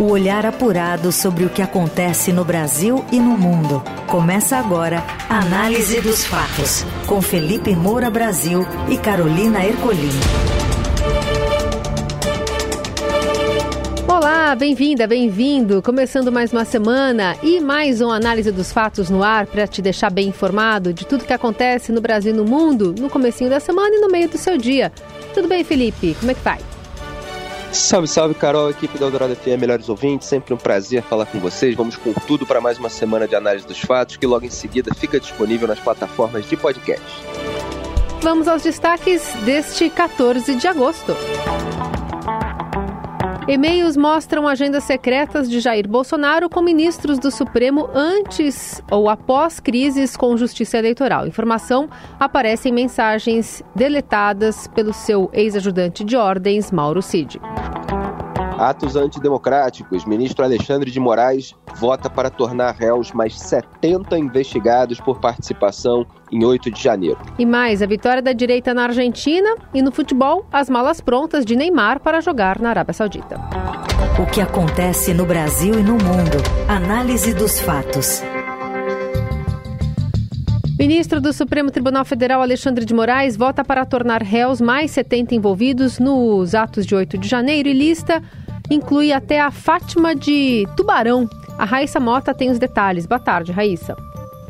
O olhar apurado sobre o que acontece no Brasil e no mundo. Começa agora Análise dos Fatos, com Felipe Moura Brasil e Carolina Ercolim. Olá, bem-vinda, bem-vindo. Começando mais uma semana e mais uma análise dos fatos no ar para te deixar bem informado de tudo que acontece no Brasil e no mundo no comecinho da semana e no meio do seu dia. Tudo bem, Felipe? Como é que vai? Salve, salve, Carol, equipe da Eldorado FM, melhores ouvintes, sempre um prazer falar com vocês. Vamos com tudo para mais uma semana de análise dos fatos, que logo em seguida fica disponível nas plataformas de podcast. Vamos aos destaques deste 14 de agosto. E-mails mostram agendas secretas de Jair Bolsonaro com ministros do Supremo antes ou após crises com justiça eleitoral. Informação aparece em mensagens deletadas pelo seu ex-ajudante de ordens, Mauro Cid. Atos antidemocráticos. Ministro Alexandre de Moraes vota para tornar réus mais 70 investigados por participação em 8 de janeiro. E mais, a vitória da direita na Argentina e no futebol, as malas prontas de Neymar para jogar na Arábia Saudita. O que acontece no Brasil e no mundo. Análise dos fatos. Ministro do Supremo Tribunal Federal Alexandre de Moraes vota para tornar réus mais 70 envolvidos nos atos de 8 de janeiro e lista inclui até a Fátima de Tubarão. A Raíssa Mota tem os detalhes. Boa tarde, Raíssa.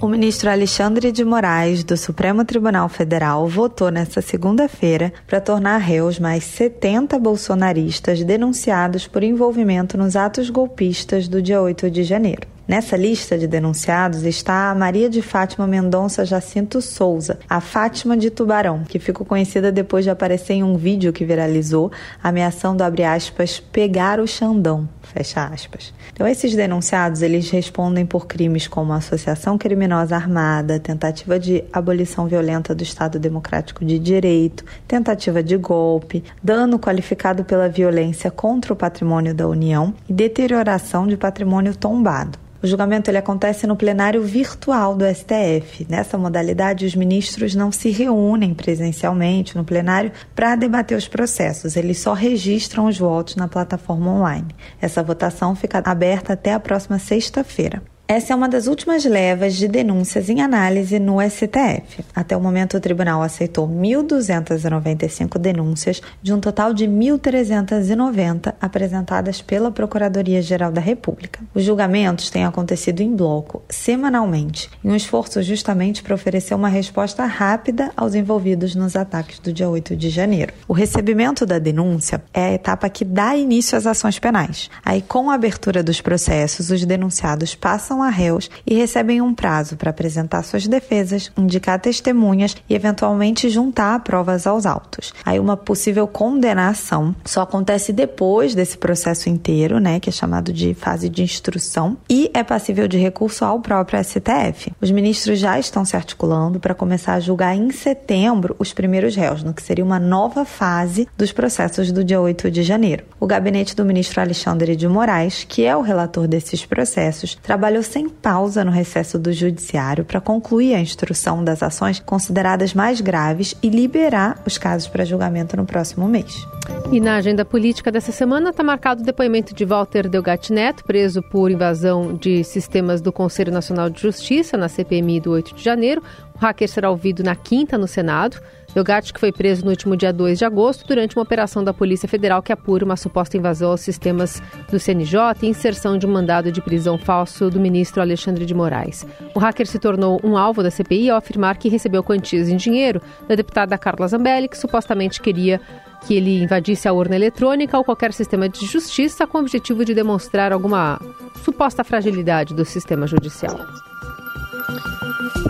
O ministro Alexandre de Moraes, do Supremo Tribunal Federal, votou nesta segunda-feira para tornar réus mais 70 bolsonaristas denunciados por envolvimento nos atos golpistas do dia 8 de janeiro. Nessa lista de denunciados está a Maria de Fátima Mendonça Jacinto Souza, a Fátima de Tubarão, que ficou conhecida depois de aparecer em um vídeo que viralizou, ameaçando, abre aspas, pegar o Xandão, fecha aspas. Então, esses denunciados, eles respondem por crimes como associação criminosa armada, tentativa de abolição violenta do Estado Democrático de Direito, tentativa de golpe, dano qualificado pela violência contra o patrimônio da União e deterioração de patrimônio tombado. O julgamento ele acontece no plenário virtual do STF. Nessa modalidade, os ministros não se reúnem presencialmente no plenário para debater os processos, eles só registram os votos na plataforma online. Essa votação fica aberta até a próxima sexta-feira. Essa é uma das últimas levas de denúncias em análise no STF. Até o momento, o tribunal aceitou 1.295 denúncias, de um total de 1.390 apresentadas pela Procuradoria-Geral da República. Os julgamentos têm acontecido em bloco, semanalmente, em um esforço justamente para oferecer uma resposta rápida aos envolvidos nos ataques do dia 8 de janeiro. O recebimento da denúncia é a etapa que dá início às ações penais. Aí, com a abertura dos processos, os denunciados passam a réus e recebem um prazo para apresentar suas defesas, indicar testemunhas e eventualmente juntar provas aos autos. Aí uma possível condenação só acontece depois desse processo inteiro, né, que é chamado de fase de instrução, e é passível de recurso ao próprio STF. Os ministros já estão se articulando para começar a julgar em setembro os primeiros réus, no que seria uma nova fase dos processos do dia 8 de janeiro. O gabinete do ministro Alexandre de Moraes, que é o relator desses processos, trabalhou sem pausa no recesso do Judiciário para concluir a instrução das ações consideradas mais graves e liberar os casos para julgamento no próximo mês. E na agenda política dessa semana está marcado o depoimento de Walter Delgatti Neto, preso por invasão de sistemas do Conselho Nacional de Justiça na CPMI do 8 de janeiro. O hacker será ouvido na quinta no Senado. Delgatti, que foi preso no último dia 2 de agosto durante uma operação da Polícia Federal que apura uma suposta invasão aos sistemas do CNJ e inserção de um mandado de prisão falso do ministro Alexandre de Moraes. O hacker se tornou um alvo da CPI ao afirmar que recebeu quantias em dinheiro da deputada Carla Zambelli, que supostamente queria que ele invadisse a urna eletrônica ou qualquer sistema de justiça com o objetivo de demonstrar alguma suposta fragilidade do sistema judicial.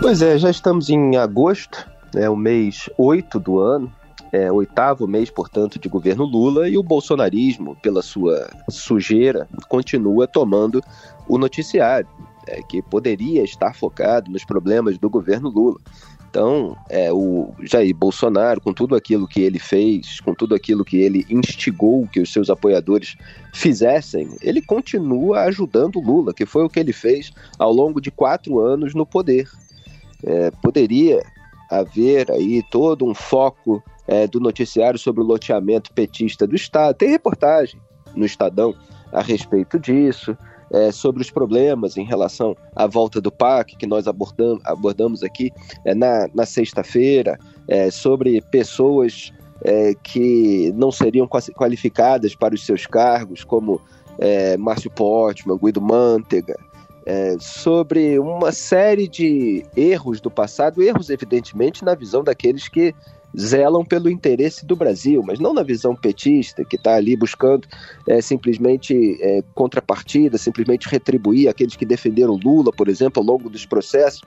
Pois é, já estamos em agosto é o mês 8 do ano, é oitavo mês, portanto, de governo Lula, e o bolsonarismo, pela sua sujeira, continua tomando o noticiário, é, que poderia estar focado nos problemas do governo Lula. Então, é, o Jair Bolsonaro, com tudo aquilo que ele fez, com tudo aquilo que ele instigou que os seus apoiadores fizessem, ele continua ajudando Lula, que foi o que ele fez ao longo de quatro anos no poder. É, poderia haver aí todo um foco é, do noticiário sobre o loteamento petista do Estado. Tem reportagem no Estadão a respeito disso, é, sobre os problemas em relação à volta do PAC, que nós abordamos, abordamos aqui é, na, na sexta-feira, é, sobre pessoas é, que não seriam qualificadas para os seus cargos, como é, Márcio Portman, Guido Mantega, é, sobre uma série de erros do passado, erros evidentemente na visão daqueles que zelam pelo interesse do Brasil, mas não na visão petista, que está ali buscando é, simplesmente é, contrapartida, simplesmente retribuir aqueles que defenderam Lula, por exemplo, ao longo dos processos,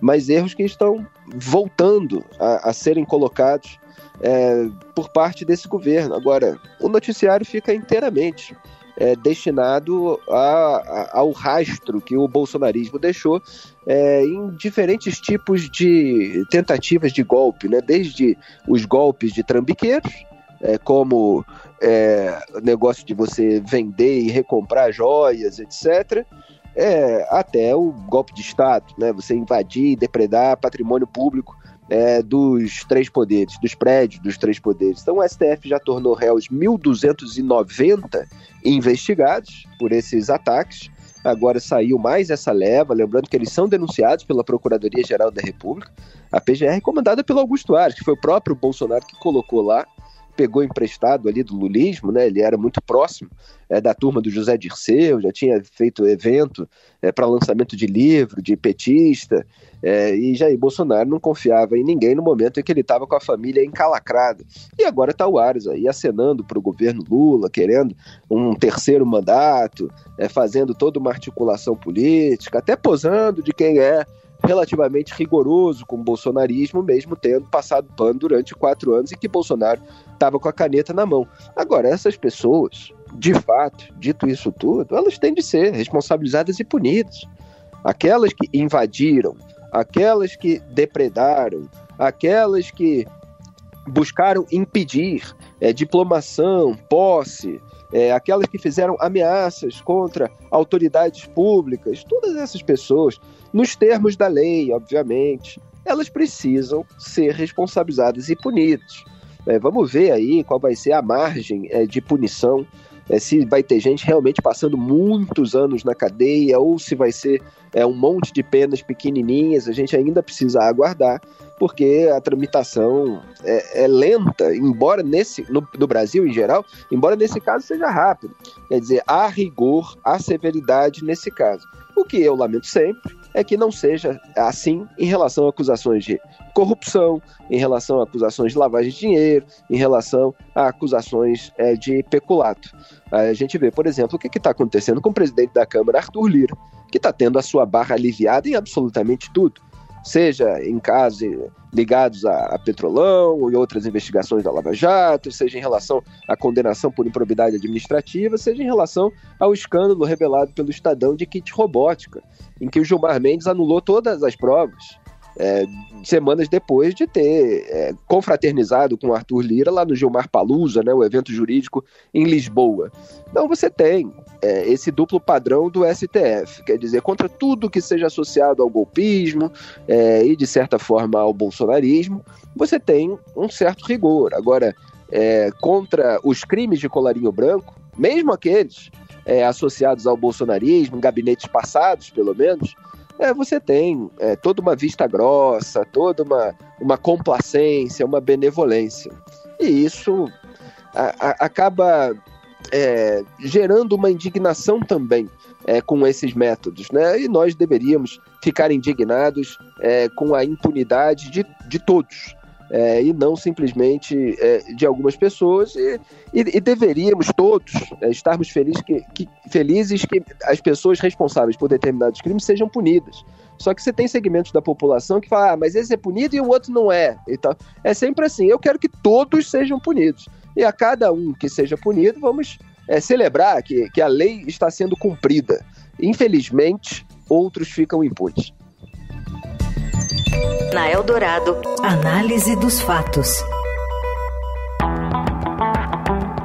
mas erros que estão voltando a, a serem colocados é, por parte desse governo. Agora, o noticiário fica inteiramente é, destinado a, a, ao rastro que o bolsonarismo deixou é, em diferentes tipos de tentativas de golpe, né? desde os golpes de trambiqueiros, é, como é, negócio de você vender e recomprar joias, etc., é, até o golpe de Estado, né? você invadir e depredar patrimônio público é, dos três poderes, dos prédios dos três poderes. Então o STF já tornou réus 1.290 investigados por esses ataques. Agora saiu mais essa leva, lembrando que eles são denunciados pela Procuradoria-Geral da República, a PGR comandada pelo Augusto Ares, que foi o próprio Bolsonaro que colocou lá pegou emprestado ali do lulismo, né? Ele era muito próximo é, da turma do José Dirceu, já tinha feito evento é, para lançamento de livro, de petista, é, e Jair Bolsonaro não confiava em ninguém no momento em que ele estava com a família encalacrada. E agora está o Ares aí acenando para o governo Lula, querendo um terceiro mandato, é, fazendo toda uma articulação política, até posando de quem é relativamente rigoroso com o bolsonarismo, mesmo tendo passado pano durante quatro anos e que Bolsonaro estava com a caneta na mão. Agora, essas pessoas, de fato, dito isso tudo, elas têm de ser responsabilizadas e punidas. Aquelas que invadiram, aquelas que depredaram, aquelas que buscaram impedir é, diplomação, posse, é, aquelas que fizeram ameaças contra autoridades públicas, todas essas pessoas, nos termos da lei, obviamente, elas precisam ser responsabilizadas e punidas. É, vamos ver aí qual vai ser a margem é, de punição, é, se vai ter gente realmente passando muitos anos na cadeia ou se vai ser é, um monte de penas pequenininhas, a gente ainda precisa aguardar porque a tramitação é, é lenta, embora nesse no, no, Brasil em geral, embora nesse caso seja rápido. Quer dizer, há rigor, há severidade nesse caso. O que eu lamento sempre é que não seja assim em relação a acusações de corrupção, em relação a acusações de lavagem de dinheiro, em relação a acusações é, de peculato. A gente vê, por exemplo, o que está acontecendo com o presidente da Câmara, Arthur Lira, que está tendo a sua barra aliviada em absolutamente tudo seja em casos ligados a, a, Petrolão e outras investigações da Lava Jato, seja em relação à condenação por improbidade administrativa, seja em relação ao escândalo revelado pelo Estadão de kit robótica, em que o Gilmar Mendes anulou todas as provas é, semanas depois de ter é, confraternizado com Arthur Lira lá no Gilmar Palusa, né, o evento jurídico em Lisboa. Então você tem é, esse duplo padrão do STF, quer dizer, contra tudo que seja associado ao golpismo é, e, de certa forma, ao bolsonarismo, você tem um certo rigor. Agora, é, contra os crimes de colarinho branco, mesmo aqueles é, associados ao bolsonarismo, gabinetes passados, pelo menos, é, você tem é, toda uma vista grossa, toda uma, uma complacência, uma benevolência. E isso a, a, acaba é, gerando uma indignação também é, com esses métodos, né? E nós deveríamos ficar indignados é, com a impunidade de, de todos é, e não simplesmente é, de algumas pessoas, e, e, e deveríamos todos é, estarmos felizes que, que, felizes que as pessoas responsáveis por determinados crimes sejam punidas. Só que você tem segmentos da população que falam, ah, mas esse é punido e o outro não é. Então, é sempre assim, eu quero que todos sejam punidos. E a cada um que seja punido, vamos é, celebrar que, que a lei está sendo cumprida. Infelizmente, outros ficam impunes. Na Eldorado, análise dos fatos.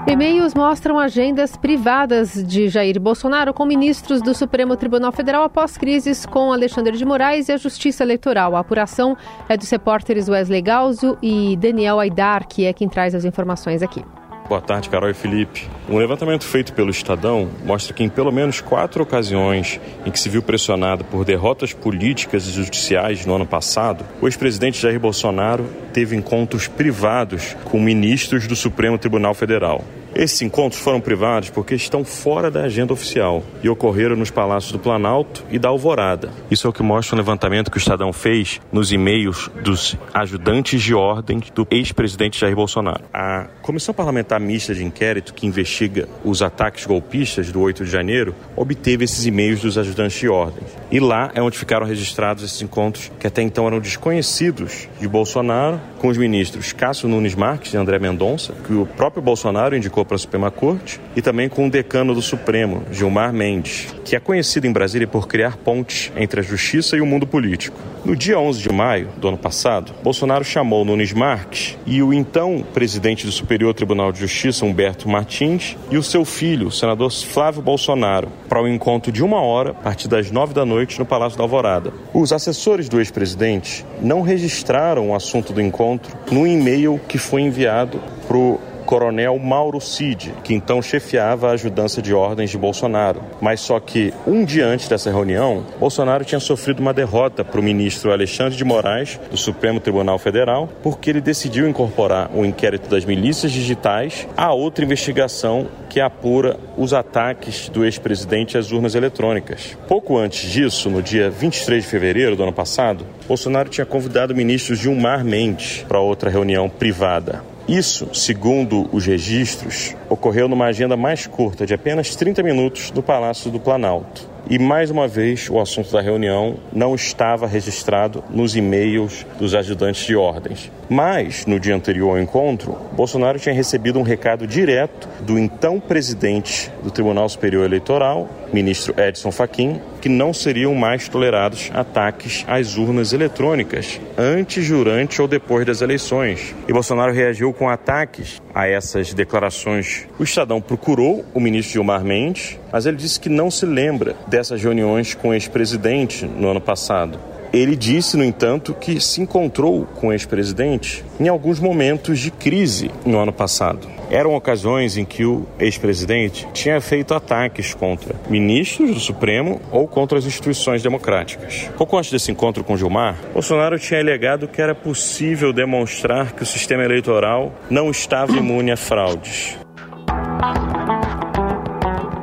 E-mails mostram agendas privadas de Jair Bolsonaro com ministros do Supremo Tribunal Federal após crises com Alexandre de Moraes e a Justiça Eleitoral. A apuração é dos repórteres Wesley Galzo e Daniel Aidar, que é quem traz as informações aqui. Boa tarde, Carol e Felipe. Um levantamento feito pelo Estadão mostra que em pelo menos quatro ocasiões em que se viu pressionado por derrotas políticas e judiciais no ano passado, o ex-presidente Jair Bolsonaro teve encontros privados com ministros do Supremo Tribunal Federal. Esses encontros foram privados porque estão fora da agenda oficial e ocorreram nos palácios do Planalto e da Alvorada. Isso é o que mostra um levantamento que o Estadão fez nos e-mails dos ajudantes de ordem do ex-presidente Jair Bolsonaro. A Comissão Parlamentar Mista de Inquérito, que investiga os ataques golpistas do 8 de janeiro, obteve esses e-mails dos ajudantes de ordem. E lá é onde ficaram registrados esses encontros que até então eram desconhecidos de Bolsonaro com os ministros Cássio Nunes Marques e André Mendonça, que o próprio Bolsonaro indicou para a Suprema Corte, e também com o decano do Supremo, Gilmar Mendes, que é conhecido em Brasília por criar pontes entre a justiça e o mundo político. No dia 11 de maio do ano passado, Bolsonaro chamou Nunes Marques e o então presidente do Superior Tribunal de Justiça, Humberto Martins, e o seu filho, o senador Flávio Bolsonaro, para um encontro de uma hora, a partir das nove da noite, no Palácio da Alvorada. Os assessores do ex-presidente não registraram o assunto do encontro no e-mail que foi enviado para o coronel Mauro Cid, que então chefiava a ajudança de ordens de Bolsonaro. Mas só que um dia antes dessa reunião, Bolsonaro tinha sofrido uma derrota para o ministro Alexandre de Moraes, do Supremo Tribunal Federal, porque ele decidiu incorporar o inquérito das milícias digitais a outra investigação que apura os ataques do ex-presidente às urnas eletrônicas. Pouco antes disso, no dia 23 de fevereiro do ano passado, Bolsonaro tinha convidado ministros Gilmar Mendes para outra reunião privada. Isso, segundo os registros, ocorreu numa agenda mais curta, de apenas 30 minutos, do Palácio do Planalto. E mais uma vez, o assunto da reunião não estava registrado nos e-mails dos ajudantes de ordens. Mas, no dia anterior ao encontro, Bolsonaro tinha recebido um recado direto do então presidente do Tribunal Superior Eleitoral, ministro Edson Fachin, que não seriam mais tolerados ataques às urnas eletrônicas, antes, durante ou depois das eleições. E Bolsonaro reagiu com ataques a essas declarações. O Estadão procurou o ministro Gilmar Mendes, mas ele disse que não se lembra dessas reuniões com o ex-presidente no ano passado. Ele disse, no entanto, que se encontrou com o ex-presidente em alguns momentos de crise no ano passado. Eram ocasiões em que o ex-presidente tinha feito ataques contra ministros do Supremo ou contra as instituições democráticas. Pouco antes desse encontro com Gilmar, Bolsonaro tinha alegado que era possível demonstrar que o sistema eleitoral não estava imune a fraudes.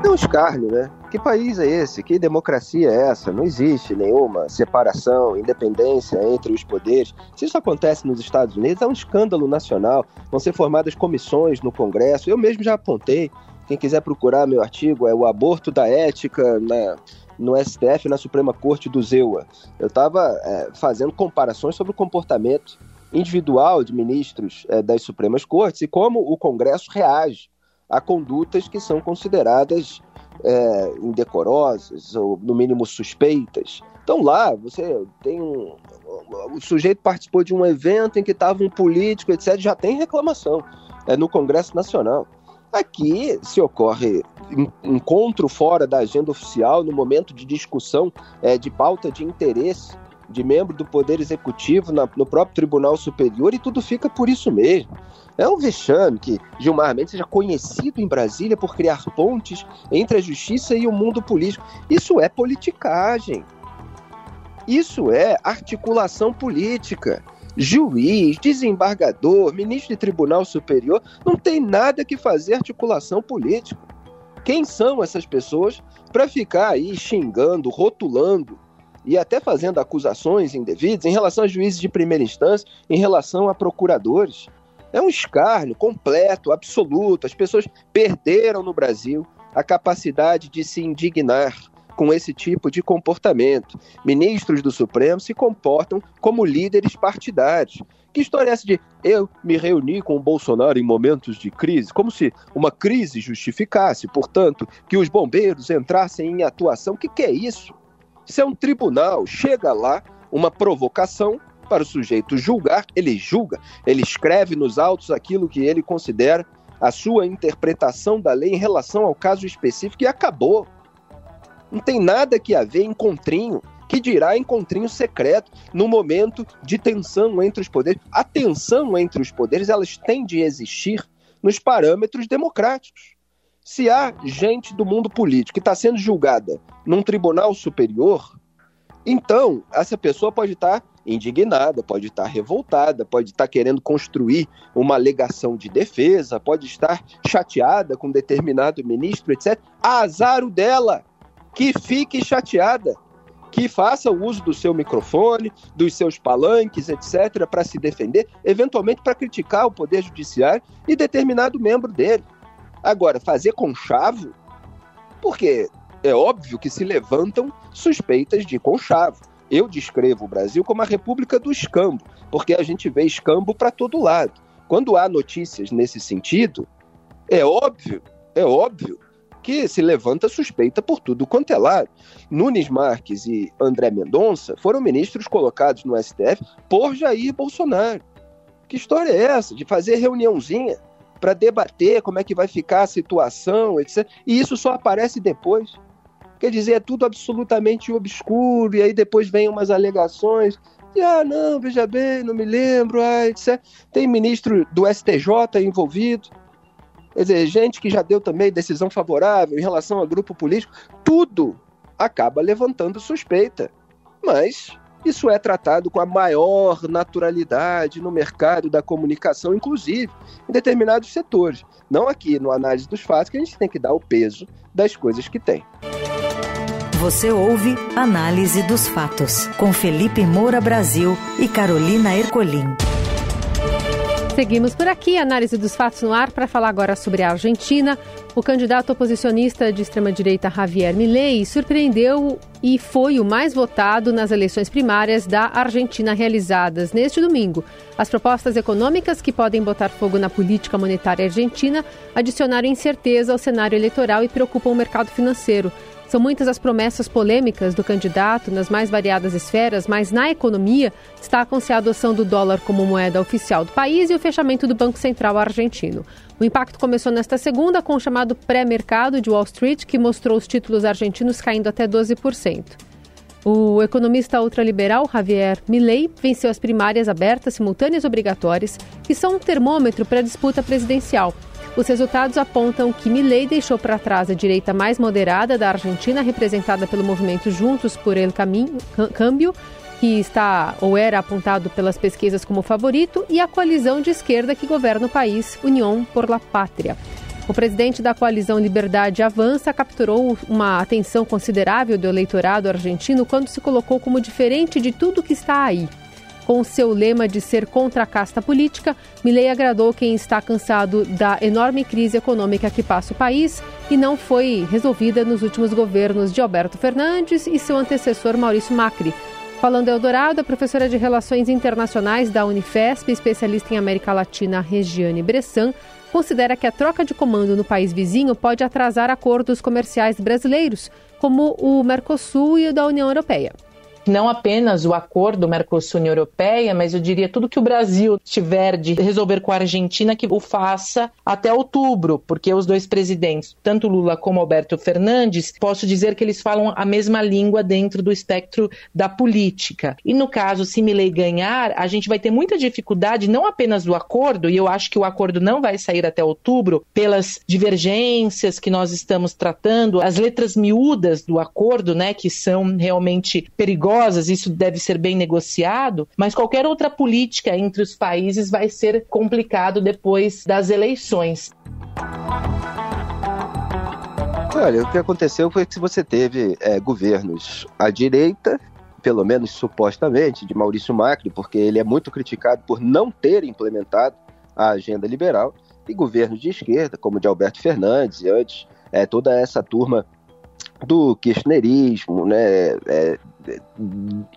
É um escárnio, né? Que país é esse? Que democracia é essa? Não existe nenhuma separação, independência entre os poderes. Se isso acontece nos Estados Unidos, é um escândalo nacional. Vão ser formadas comissões no Congresso. Eu mesmo já apontei. Quem quiser procurar meu artigo é o aborto da ética na, no STF, na Suprema Corte do ZEUA. Eu estava é, fazendo comparações sobre o comportamento individual de ministros é, das Supremas Cortes e como o Congresso reage a condutas que são consideradas é, indecorosas ou, no mínimo, suspeitas. Então, lá, você tem um. O sujeito participou de um evento em que estava um político, etc., já tem reclamação é, no Congresso Nacional. Aqui, se ocorre encontro fora da agenda oficial, no momento de discussão é, de pauta de interesse de membro do Poder Executivo na, no próprio Tribunal Superior, e tudo fica por isso mesmo. É um vexame que Gilmar Mendes seja conhecido em Brasília por criar pontes entre a justiça e o mundo político. Isso é politicagem. Isso é articulação política. Juiz, desembargador, ministro de Tribunal Superior, não tem nada que fazer articulação política. Quem são essas pessoas para ficar aí xingando, rotulando e até fazendo acusações indevidas em relação a juízes de primeira instância, em relação a procuradores? É um escárnio completo, absoluto. As pessoas perderam no Brasil a capacidade de se indignar com esse tipo de comportamento. Ministros do Supremo se comportam como líderes partidários. Que história é essa de eu me reuni com o Bolsonaro em momentos de crise? Como se uma crise justificasse, portanto, que os bombeiros entrassem em atuação. O que, que é isso? Isso é um tribunal. Chega lá uma provocação para o sujeito julgar, ele julga, ele escreve nos autos aquilo que ele considera a sua interpretação da lei em relação ao caso específico e acabou. Não tem nada que haver encontrinho, que dirá encontrinho secreto no momento de tensão entre os poderes. A tensão entre os poderes, elas têm de existir nos parâmetros democráticos. Se há gente do mundo político que está sendo julgada num tribunal superior, então essa pessoa pode estar tá indignada, pode estar revoltada, pode estar querendo construir uma alegação de defesa, pode estar chateada com determinado ministro, etc. Azar dela, que fique chateada, que faça o uso do seu microfone, dos seus palanques, etc., para se defender, eventualmente para criticar o Poder Judiciário e determinado membro dele. Agora, fazer conchavo, porque é óbvio que se levantam suspeitas de conchavo. Eu descrevo o Brasil como a república do escambo, porque a gente vê escambo para todo lado. Quando há notícias nesse sentido, é óbvio, é óbvio que se levanta suspeita por tudo quanto é lado. Nunes Marques e André Mendonça foram ministros colocados no STF por Jair Bolsonaro. Que história é essa de fazer reuniãozinha para debater como é que vai ficar a situação, etc. E isso só aparece depois. Quer dizer, é tudo absolutamente obscuro, e aí depois vem umas alegações. Ah, não, veja bem, não me lembro, ah, etc. Tem ministro do STJ envolvido. Quer dizer, gente que já deu também decisão favorável em relação a grupo político. Tudo acaba levantando suspeita. Mas isso é tratado com a maior naturalidade no mercado da comunicação, inclusive em determinados setores. Não aqui no análise dos fatos, que a gente tem que dar o peso das coisas que tem. Você ouve Análise dos Fatos, com Felipe Moura Brasil e Carolina Ercolim. Seguimos por aqui, análise dos fatos no ar, para falar agora sobre a Argentina. O candidato oposicionista de extrema-direita Javier Milei surpreendeu e foi o mais votado nas eleições primárias da Argentina realizadas neste domingo. As propostas econômicas que podem botar fogo na política monetária argentina adicionaram incerteza ao cenário eleitoral e preocupam o mercado financeiro. São muitas as promessas polêmicas do candidato nas mais variadas esferas, mas na economia destacam-se a adoção do dólar como moeda oficial do país e o fechamento do Banco Central argentino. O impacto começou nesta segunda com o chamado pré-mercado de Wall Street, que mostrou os títulos argentinos caindo até 12%. O economista ultraliberal Javier Milei venceu as primárias abertas, simultâneas obrigatórias, que são um termômetro para a disputa presidencial. Os resultados apontam que Milei deixou para trás a direita mais moderada da Argentina, representada pelo movimento Juntos por El Caminho, Câmbio, que está ou era apontado pelas pesquisas como favorito, e a coalizão de esquerda que governa o país, União por la Pátria. O presidente da coalizão Liberdade Avança capturou uma atenção considerável do eleitorado argentino quando se colocou como diferente de tudo que está aí. Com seu lema de ser contra a casta política, Milei agradou quem está cansado da enorme crise econômica que passa o país e não foi resolvida nos últimos governos de Alberto Fernandes e seu antecessor Maurício Macri. Falando Eldorado, a professora de Relações Internacionais da Unifesp, especialista em América Latina, Regiane Bressan, considera que a troca de comando no país vizinho pode atrasar acordos comerciais brasileiros, como o Mercosul e o da União Europeia não apenas o acordo Mercosul-União Europeia, mas eu diria tudo que o Brasil tiver de resolver com a Argentina que o faça até outubro, porque os dois presidentes, tanto Lula como Alberto Fernandes, posso dizer que eles falam a mesma língua dentro do espectro da política. E no caso, se Milley ganhar, a gente vai ter muita dificuldade, não apenas do acordo, e eu acho que o acordo não vai sair até outubro, pelas divergências que nós estamos tratando, as letras miúdas do acordo, né, que são realmente perigosas isso deve ser bem negociado, mas qualquer outra política entre os países vai ser complicado depois das eleições. Olha, o que aconteceu foi que você teve é, governos à direita, pelo menos supostamente, de Maurício Macri, porque ele é muito criticado por não ter implementado a agenda liberal, e governos de esquerda, como de Alberto Fernandes e antes, é, toda essa turma do kirchnerismo, né, é,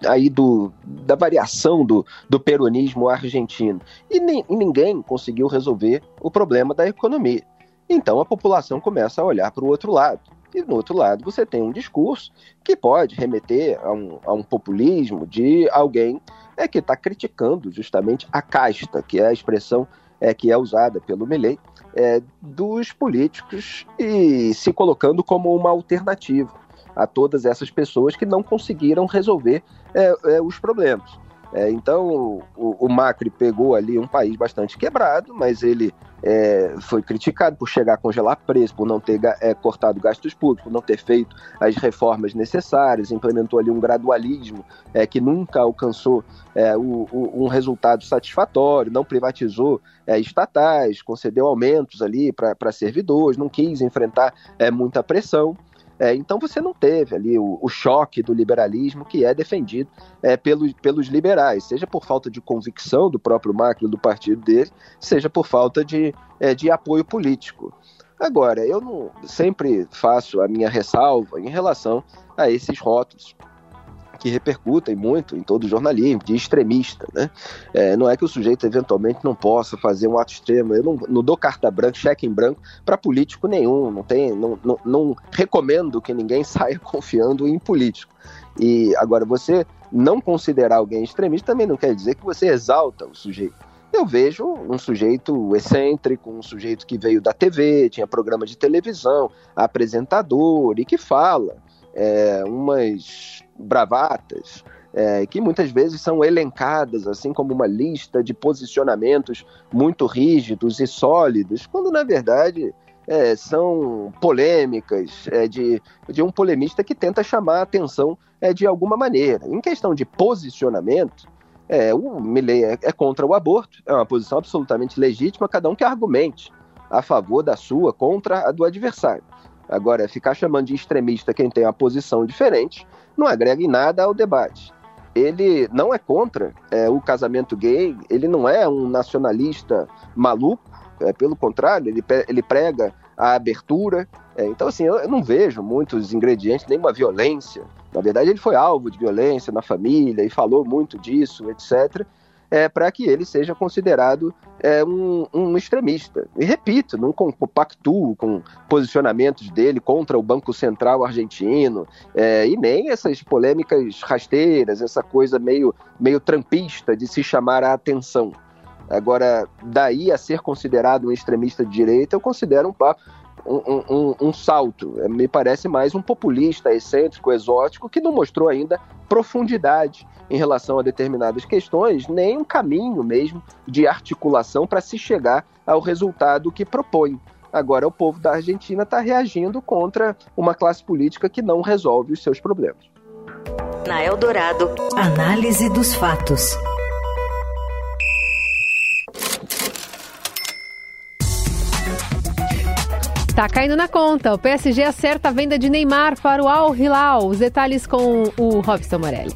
aí do, da variação do, do peronismo argentino. E, ninguém conseguiu resolver o problema da economia. Então a população começa a olhar para o outro lado. E no outro lado você tem um discurso que pode remeter a um, a um populismo de alguém é, que está criticando justamente a casta, que é a expressão é, que é usada pelo Milley, é, dos políticos e se colocando como uma alternativa a todas essas pessoas que não conseguiram resolver é, é, os problemas. É, então, o, o, Macri pegou ali um país bastante quebrado, mas ele é, foi criticado por chegar a congelar preço, por não ter é, cortado gastos públicos, por não ter feito as reformas necessárias, implementou ali um gradualismo é, que nunca alcançou é, o, o, um resultado satisfatório, não privatizou é, estatais, concedeu aumentos ali para servidores, não quis enfrentar muita pressão. É, então você não teve ali o, o, choque do liberalismo que é defendido é, pelos, pelos liberais, seja por falta de convicção do próprio Macri, do partido dele, seja por falta de, é, de apoio político. Agora, eu não, sempre faço a minha ressalva em relação a esses rótulos que repercutem muito em todo o jornalismo, de extremista. Né? É, não é que o sujeito eventualmente não possa fazer um ato extremo. Eu não, não dou carta branca, cheque em branco para político nenhum. Não, tem, não, não, não recomendo que ninguém saia confiando em político. E agora, você não considerar alguém extremista também não quer dizer que você exalta o sujeito. Eu vejo um sujeito excêntrico, um sujeito que veio da TV, tinha programa de televisão, apresentador e que fala é, umas bravatas, é, que muitas vezes são elencadas assim como uma lista de posicionamentos muito rígidos e sólidos, quando na verdade é, são polêmicas é, de, de um polemista que tenta chamar a atenção é, de alguma maneira. Em questão de posicionamento, é, o Milley é, é contra o aborto, é uma posição absolutamente legítima, cada um que argumente a favor da sua, contra a do adversário. Agora, ficar chamando de extremista quem tem uma posição diferente não agrega em nada ao debate. Ele não é contra é, o casamento gay, ele não é um nacionalista maluco, é, pelo contrário, ele, ele prega a abertura. É, então, assim, eu, eu, não vejo muitos ingredientes, nenhuma violência. Na verdade, ele foi alvo de violência na família e falou muito disso, etc é, para que ele seja considerado é, um, um, extremista. E repito, não compactuo com posicionamentos dele contra o Banco Central argentino é, e nem essas polêmicas rasteiras, essa coisa meio, meio trampista de se chamar a atenção. Agora, daí a ser considerado um extremista de direita, eu considero um papo um, um, um, salto. É, me parece mais um populista, excêntrico, exótico, que não mostrou ainda profundidade em relação a determinadas questões, nem um caminho mesmo de articulação para se chegar ao resultado que propõe. Agora, o povo da Argentina está reagindo contra uma classe política que não resolve os seus problemas. Na Eldorado, análise dos fatos. Tá caindo na conta. O PSG acerta a venda de Neymar para o Al Hilal. Os detalhes com o Robson Morelli.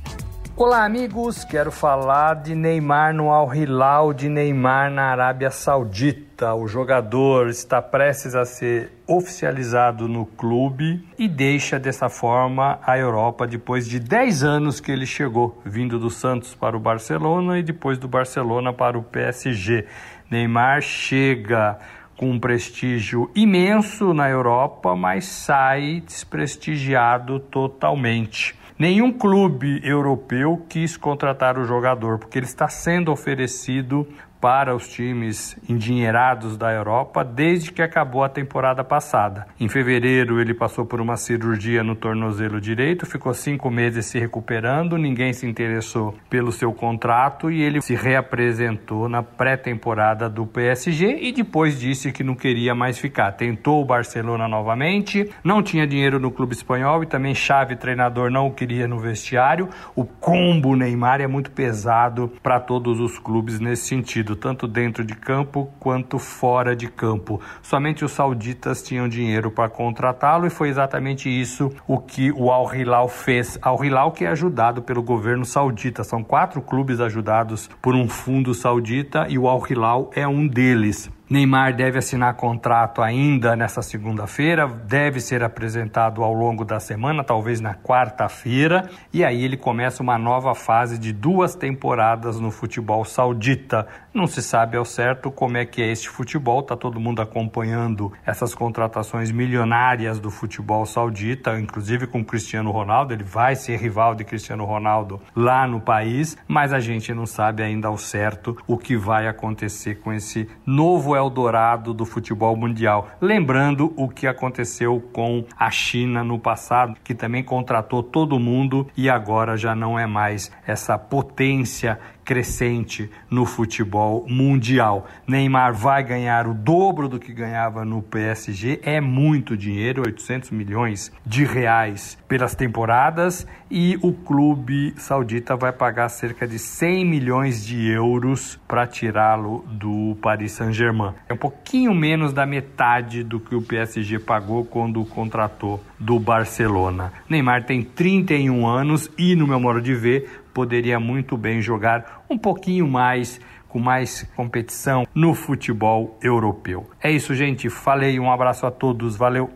Olá, amigos. Quero falar de Neymar no Al Hilal, de Neymar na Arábia Saudita. O jogador está prestes a ser oficializado no clube e deixa dessa forma a Europa depois de 10 anos que ele chegou, vindo do Santos para o Barcelona e depois do Barcelona para o PSG. Neymar chega com um prestígio imenso na Europa, mas sai desprestigiado totalmente. Nenhum clube europeu quis contratar o jogador, porque ele está sendo oferecido para os times endinheirados da Europa desde que acabou a temporada passada. Em fevereiro, ele passou por uma cirurgia no tornozelo direito, ficou cinco meses se recuperando, ninguém se interessou pelo seu contrato e ele se reapresentou na pré-temporada do PSG e depois disse que não queria mais ficar. Tentou o Barcelona novamente, não tinha dinheiro no clube espanhol e também chave treinador não queria no vestiário. O combo Neymar é muito pesado para todos os clubes nesse sentido tanto dentro de campo quanto fora de campo. Somente os sauditas tinham dinheiro para contratá-lo e foi exatamente isso o que o Al Hilal fez. Al Hilal que é ajudado pelo governo saudita. São quatro clubes ajudados por um fundo saudita e o Al Hilal é um deles. Neymar deve assinar contrato ainda nessa segunda-feira, deve ser apresentado ao longo da semana, talvez na quarta-feira, e aí ele começa uma nova fase de duas temporadas no futebol saudita. Não se sabe ao certo como é que é este futebol, tá todo mundo acompanhando essas contratações milionárias do futebol saudita, inclusive com Cristiano Ronaldo, ele vai ser rival de Cristiano Ronaldo lá no país, mas a gente não sabe ainda ao certo o que vai acontecer com esse novo Eldorado do futebol mundial. Lembrando o que aconteceu com a China no passado, que também contratou todo mundo e agora já não é mais essa potência crescente no futebol mundial. Neymar vai ganhar o dobro do que ganhava no PSG, é muito dinheiro, 800 milhões de reais pelas temporadas, e o clube saudita vai pagar cerca de 100 milhões de euros para tirá-lo do Paris Saint-Germain. É um pouquinho menos da metade do que o PSG pagou quando o contratou do Barcelona. Neymar tem 31 anos e, no meu modo de ver, poderia muito bem jogar um pouquinho mais com mais competição no futebol europeu. É isso, gente. Falei, um abraço a todos, valeu.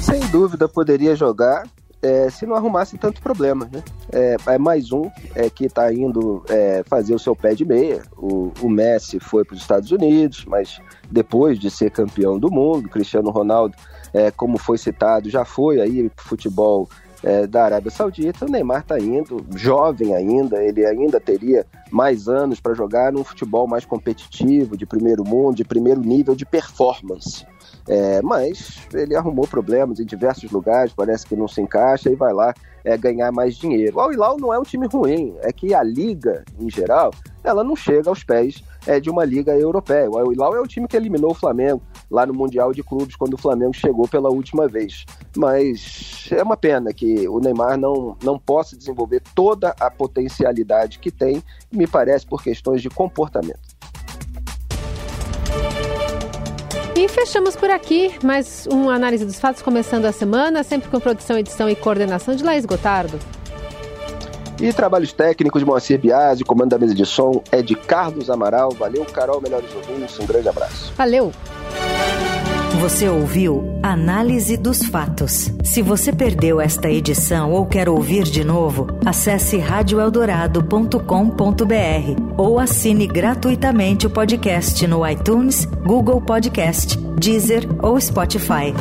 Sem dúvida poderia jogar é, se não arrumasse tanto problema, né? É, é mais um é, que está indo é, fazer o seu pé de meia. O, o Messi foi para os Estados Unidos, mas depois de ser campeão do mundo, Cristiano Ronaldo, é, como foi citado, já foi aí futebol é, da Arábia Saudita. O Neymar está indo, jovem ainda, ele ainda teria mais anos para jogar num futebol mais competitivo, de primeiro mundo, de primeiro nível de performance. É, mas ele arrumou problemas em diversos lugares, parece que não se encaixa e vai lá é, ganhar mais dinheiro. O Al Hilal não é um time ruim, é que a liga, em geral, ela não chega aos pés é, de uma liga europeia. O Al Hilal é o time que eliminou o Flamengo lá no Mundial de Clubes quando o Flamengo chegou pela última vez. Mas é uma pena que o Neymar não, não possa desenvolver toda a potencialidade que tem, me parece por questões de comportamento. E fechamos por aqui mais um análise dos fatos começando a semana, sempre com produção, edição e coordenação de Laís Gotardo. E trabalhos técnicos de Moacir Biasi, comando da mesa de som é de Carlos Amaral. Valeu, Carol, melhores ouvintes, um grande abraço. Valeu! Você ouviu Análise dos Fatos. Se você perdeu esta edição ou quer ouvir de novo, acesse radioeldorado.com.br ou assine gratuitamente o podcast no iTunes, Google Podcast, Deezer ou Spotify.